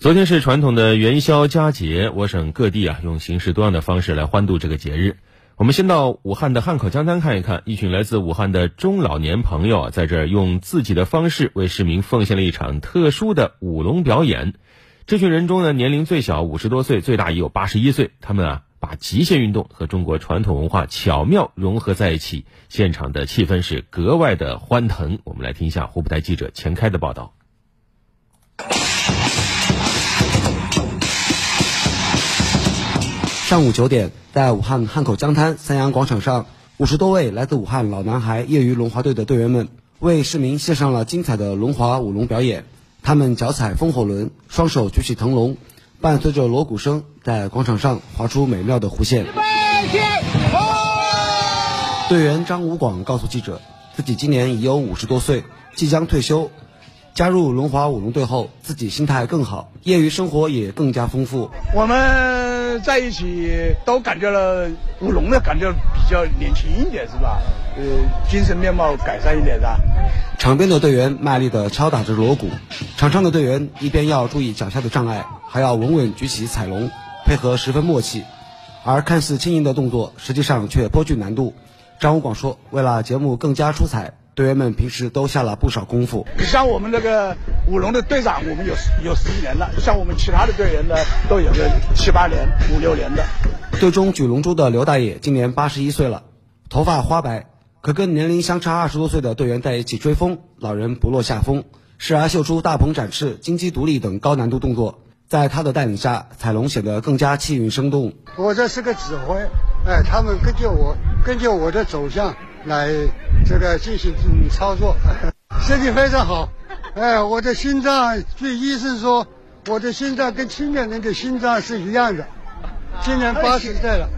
昨天是传统的元宵佳节，我省各地啊用形式多样的方式来欢度这个节日。我们先到武汉的汉口江滩看一看，一群来自武汉的中老年朋友啊，在这儿用自己的方式为市民奉献了一场特殊的舞龙表演。这群人中呢，年龄最小五十多岁，最大也有八十一岁。他们啊，把极限运动和中国传统文化巧妙融合在一起，现场的气氛是格外的欢腾。我们来听一下湖北台记者钱开的报道。上午九点，在武汉汉口江滩三阳广场上，五十多位来自武汉老男孩业余轮滑队的队员们，为市民献上了精彩的轮滑舞龙表演。他们脚踩风火轮，双手举起腾龙，伴随着锣鼓声，在广场上划出美妙的弧线。队员张武广告诉记者，自己今年已有五十多岁，即将退休。加入轮滑舞龙队后，自己心态更好，业余生活也更加丰富。我们在一起都感觉了舞龙的感觉比较年轻一点，是吧？呃，精神面貌改善一点的。场边的队员卖力地敲打着锣鼓，场上的队员一边要注意脚下的障碍，还要稳稳举起彩龙，配合十分默契。而看似轻盈的动作，实际上却颇具难度。张武广说：“为了节目更加出彩。”队员们平时都下了不少功夫。像我们这个舞龙的队长，我们有有十几年了；像我们其他的队员呢，都有个七八年、五六年的。队中举龙珠的刘大爷今年八十一岁了，头发花白，可跟年龄相差二十多岁的队员在一起追风，老人不落下风，时而秀出大鹏展翅、金鸡独立等高难度动作。在他的带领下，彩龙显得更加气韵生动。我这是个指挥，哎，他们根据我根据我的走向。来，这个进行嗯操作，身体非常好。哎，我的心脏，据医生说，我的心脏跟青年人的心脏是一样的。今年八十岁了，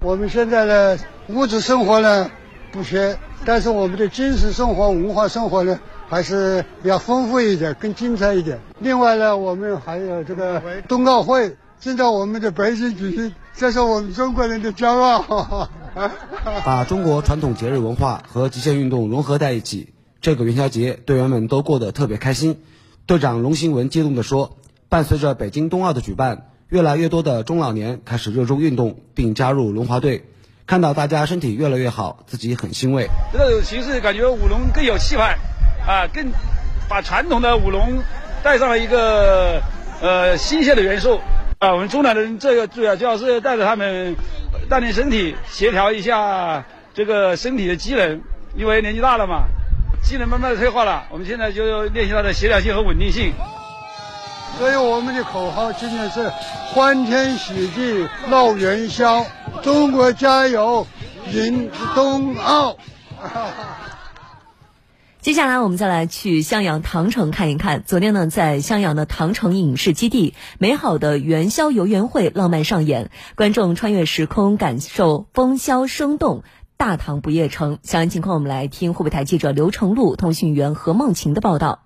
我们现在的物质生活呢不缺，但是我们的精神生活、文化生活呢还是要丰富一点，更精彩一点。另外呢，我们还有这个冬奥会正在我们的北京举行，这是我们中国人的骄傲。把中国传统节日文化和极限运动融合在一起，这个元宵节队员们都过得特别开心。队长龙兴文激动地说：“伴随着北京冬奥的举办，越来越多的中老年开始热衷运动，并加入龙华队。看到大家身体越来越好，自己很欣慰。这种形式感觉舞龙更有气派，啊，更把传统的舞龙带上了一个呃新鲜的元素。啊，我们中老人这个主要主要是带着他们。”锻炼身体，协调一下这个身体的机能，因为年纪大了嘛，机能慢慢的退化了。我们现在就练习它的协调性和稳定性。所以我们的口号今年是欢天喜地闹元宵，中国加油，迎冬奥。接下来我们再来去襄阳唐城看一看。昨天呢，在襄阳的唐城影视基地，美好的元宵游园会浪漫上演，观众穿越时空，感受风萧生动，大唐不夜城。详细情况，我们来听湖北台记者刘成路、通讯员何梦晴的报道。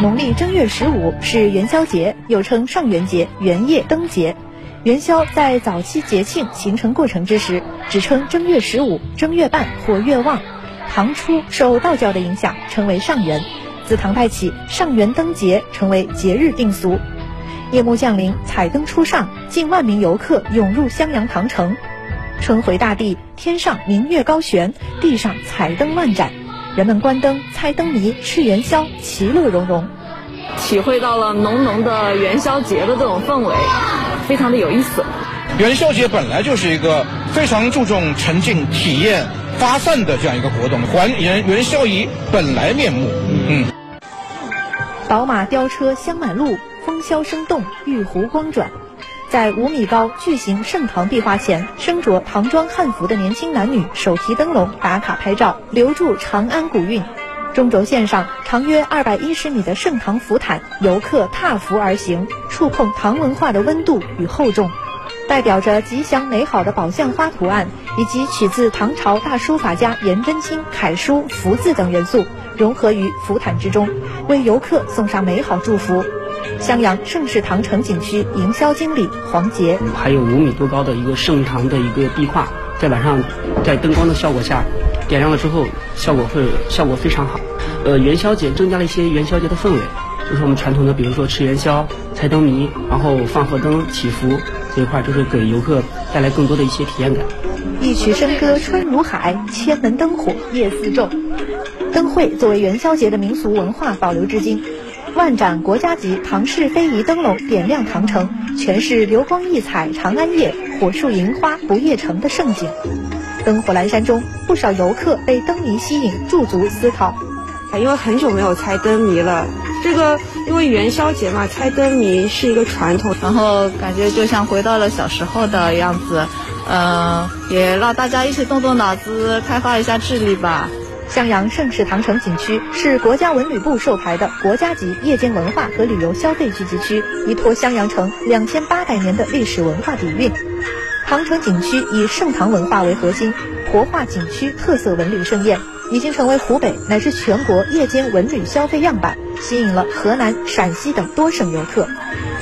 农历正月十五是元宵节，又称上元节、元夜、灯节。元宵在早期节庆形成过程之时，只称正月十五、正月半或月望。唐初受道教的影响，称为上元。自唐代起，上元灯节成为节日定俗。夜幕降临，彩灯初上，近万名游客涌入襄阳唐城。春回大地，天上明月高悬，地上彩灯万盏，人们观灯、猜灯谜、吃元宵，其乐融融。体会到了浓浓的元宵节的这种氛围。非常的有意思。元宵节本来就是一个非常注重沉浸、体验、发散的这样一个活动，还原元宵仪本来面目。嗯。宝马雕车香满路，风萧声动，玉壶光转。在五米高巨型盛唐壁画前，身着唐装汉服的年轻男女手提灯笼打卡拍照，留住长安古韵。中轴线上长约二百一十米的盛唐福毯，游客踏浮而行，触碰唐文化的温度与厚重，代表着吉祥美好的宝相花图案，以及取自唐朝大书法家颜真卿楷书福字等元素，融合于福毯之中，为游客送上美好祝福。襄阳盛世唐城景区营销经理黄杰，还有五米多高的一个盛唐的一个壁画，在晚上在灯光的效果下。点亮了之后，效果会效果非常好。呃元宵节增加了一些元宵节的氛围，就是我们传统的，比如说吃元宵、猜灯谜，然后放河灯、祈福这一块，就是给游客带来更多的一些体验感。一曲笙歌春如海，千门灯火夜似昼。灯会作为元宵节的民俗文化保留至今，万盏国家级唐式非遗灯笼点亮唐城，全是流光溢彩长安夜，火树银花不夜城的盛景。灯火阑珊中，不少游客被灯谜吸引，驻足思考。因为很久没有猜灯谜了，这个因为元宵节嘛，猜灯谜是一个传统，然后感觉就像回到了小时候的样子，嗯，也让大家一起动动脑子，开发一下智力吧。襄阳盛世唐城景区是国家文旅部授牌的国家级夜间文化和旅游消费聚集区，依托襄阳城两千八百年的历史文化底蕴，唐城景区以盛唐文化为核心，活化景区特色文旅盛宴，已经成为湖北乃至全国夜间文旅消费样板，吸引了河南、陕西等多省游客。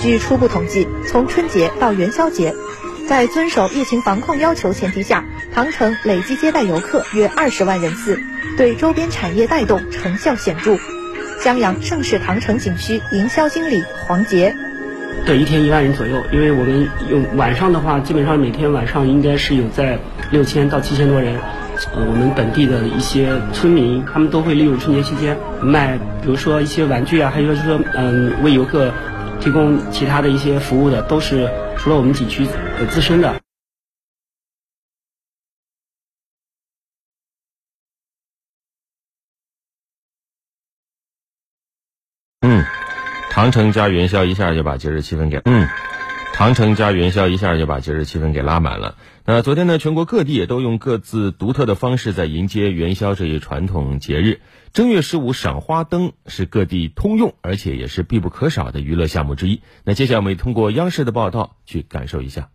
据初步统计，从春节到元宵节。在遵守疫情防控要求前提下，唐城累计接待游客约二十万人次，对周边产业带动成效显著。襄阳盛世唐城景区营销经理黄杰：对，一天一万人左右，因为我们用晚上的话，基本上每天晚上应该是有在六千到七千多人。呃，我们本地的一些村民，他们都会利用春节期间卖，比如说一些玩具啊，还有就是说，嗯，为游客提供其他的一些服务的，都是。除了我们景区自身的，嗯，长城加元宵一下就把节日气氛给嗯，长城加元宵一下就把节日气氛给拉满了。那昨天呢，全国各地也都用各自独特的方式在迎接元宵这一传统节日。正月十五赏花灯是各地通用，而且也是必不可少的娱乐项目之一。那接下来我们通过央视的报道去感受一下。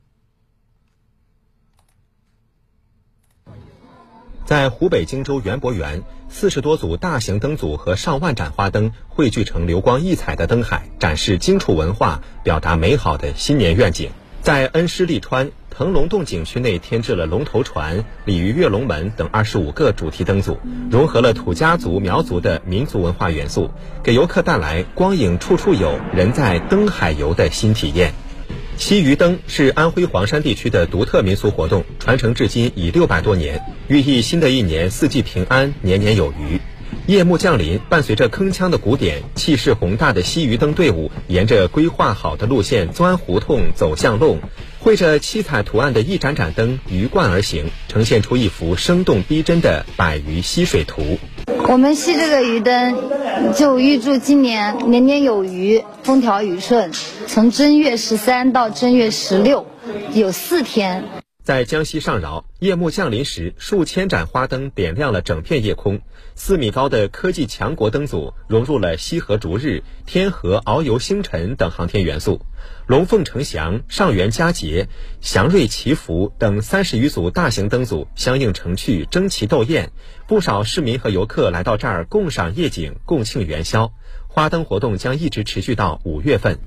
在湖北荆州园博园，四十多组大型灯组和上万盏花灯汇聚成流光溢彩的灯海，展示荆楚文化，表达美好的新年愿景。在恩施利川。腾龙洞景区内添置了龙头船、鲤鱼跃龙门等二十五个主题灯组，融合了土家族、苗族的民族文化元素，给游客带来“光影处处有，人在灯海游”的新体验。西鱼灯是安徽黄山地区的独特民俗活动，传承至今已六百多年，寓意新的一年四季平安、年年有余。夜幕降临，伴随着铿锵的鼓点，气势宏大的西鱼灯队伍沿着规划好的路线钻胡同、走巷弄。绘着七彩图案的一盏盏灯鱼贯而行，呈现出一幅生动逼真的百鱼戏水图。我们吸这个鱼灯，就预祝今年年年有余，风调雨顺。从正月十三到正月十六，有四天。在江西上饶，夜幕降临时，数千盏花灯点亮了整片夜空。四米高的科技强国灯组融入了西河逐日、天河遨游星辰等航天元素。龙凤呈祥、上元佳节、祥瑞祈福等三十余组大型灯组相映成趣，争奇斗艳。不少市民和游客来到这儿共赏夜景、共庆元宵。花灯活动将一直持续到五月份。